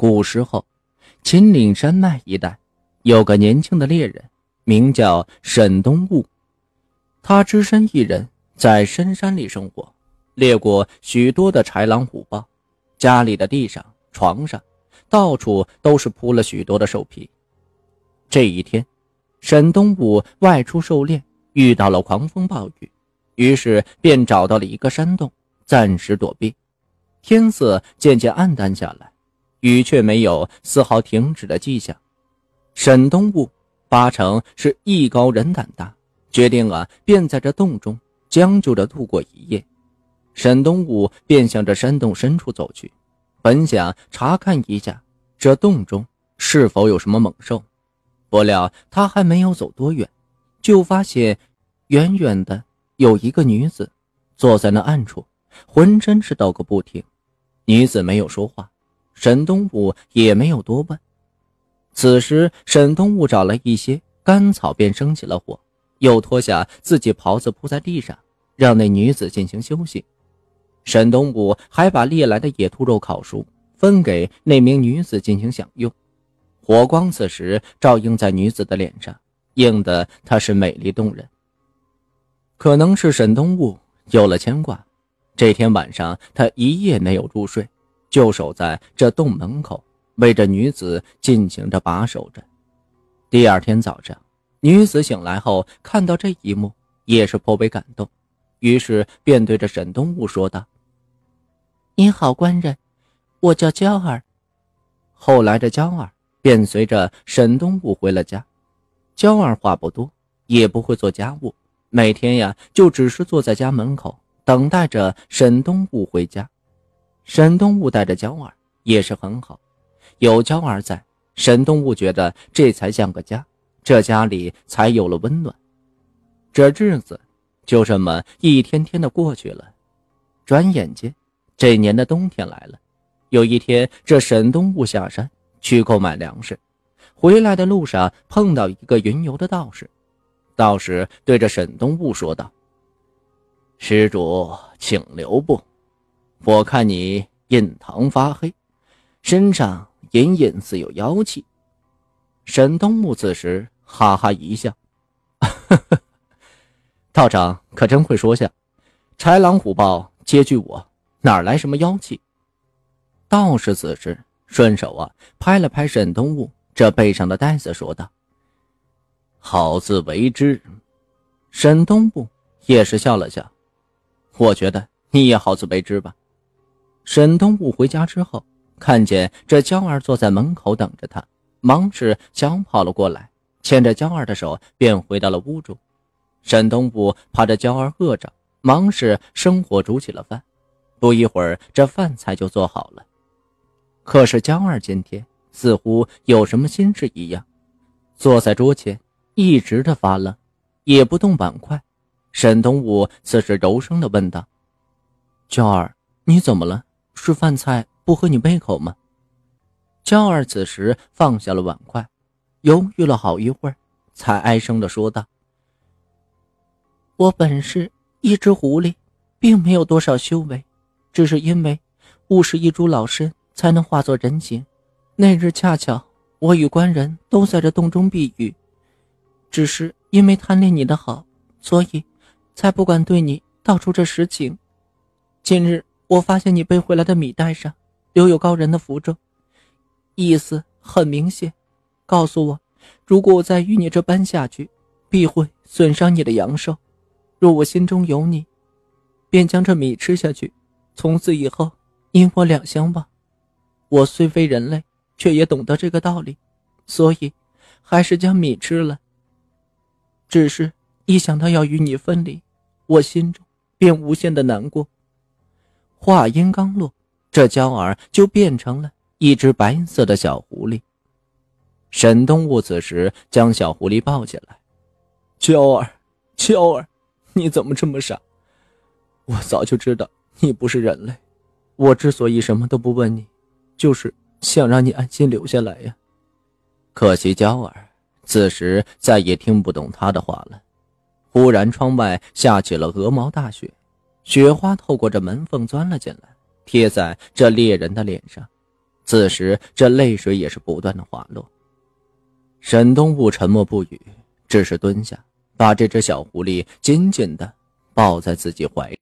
古时候，秦岭山脉一带有个年轻的猎人，名叫沈东悟。他只身一人在深山里生活，猎过许多的豺狼虎豹。家里的地上、床上，到处都是铺了许多的兽皮。这一天，沈东武外出狩猎，遇到了狂风暴雨，于是便找到了一个山洞，暂时躲避。天色渐渐暗淡下来，雨却没有丝毫停止的迹象。沈东武八成是艺高人胆大，决定啊，便在这洞中将就着度过一夜。沈东武便向着山洞深处走去，本想查看一下这洞中是否有什么猛兽。不料他还没有走多远，就发现远远的有一个女子坐在那暗处，浑身是抖个不停。女子没有说话，沈东武也没有多问。此时，沈东武找了一些干草，便生起了火，又脱下自己袍子铺在地上，让那女子进行休息。沈东武还把猎来的野兔肉烤熟，分给那名女子进行享用。火光此时照映在女子的脸上，映得她是美丽动人。可能是沈东武有了牵挂，这天晚上他一夜没有入睡，就守在这洞门口，为这女子进行着把守着。第二天早上，女子醒来后看到这一幕，也是颇为感动，于是便对着沈东武说道：“你好，官人，我叫娇儿。”后来的娇儿。便随着沈东武回了家。娇儿话不多，也不会做家务，每天呀就只是坐在家门口等待着沈东武回家。沈东雾带着娇儿也是很好，有娇儿在，沈东雾觉得这才像个家，这家里才有了温暖。这日子就这么一天天的过去了，转眼间，这年的冬天来了。有一天，这沈东雾下山。去购买粮食，回来的路上碰到一个云游的道士。道士对着沈东雾说道：“施主，请留步。我看你印堂发黑，身上隐隐似有妖气。”沈东木此时哈哈一笑：“ 道长可真会说笑，豺狼虎豹皆惧我，哪来什么妖气？”道士此时。顺手啊，拍了拍沈东木这背上的袋子，说道：“好自为之。”沈东木也是笑了笑：“我觉得你也好自为之吧。”沈东武回家之后，看见这娇儿坐在门口等着他，忙是抢跑了过来，牵着娇儿的手便回到了屋中。沈东武怕这娇儿饿着，忙是生火煮起了饭。不一会儿，这饭菜就做好了。可是江儿今天似乎有什么心事一样，坐在桌前一直的发愣，也不动碗筷。沈东武此时柔声的问道：“娇儿，你怎么了？是饭菜不合你胃口吗？”娇儿此时放下了碗筷，犹豫了好一会儿，才哀声的说道：“我本是一只狐狸，并没有多少修为，只是因为误食一株老参。”才能化作人形。那日恰巧我与官人都在这洞中避雨，只是因为贪恋你的好，所以才不敢对你道出这实情。今日我发现你背回来的米袋上留有高人的符咒，意思很明显，告诉我，如果我再与你这般下去，必会损伤你的阳寿。若我心中有你，便将这米吃下去，从此以后你我两相忘。我虽非人类，却也懂得这个道理，所以还是将米吃了。只是一想到要与你分离，我心中便无限的难过。话音刚落，这娇儿就变成了一只白色的小狐狸。沈东武此时将小狐狸抱起来：“娇儿，娇儿，你怎么这么傻？我早就知道你不是人类，我之所以什么都不问你。”就是想让你安心留下来呀，可惜娇儿此时再也听不懂他的话了。忽然，窗外下起了鹅毛大雪，雪花透过这门缝钻了进来，贴在这猎人的脸上。此时这泪水也是不断的滑落。沈东雾沉默不语，只是蹲下，把这只小狐狸紧紧的抱在自己怀里。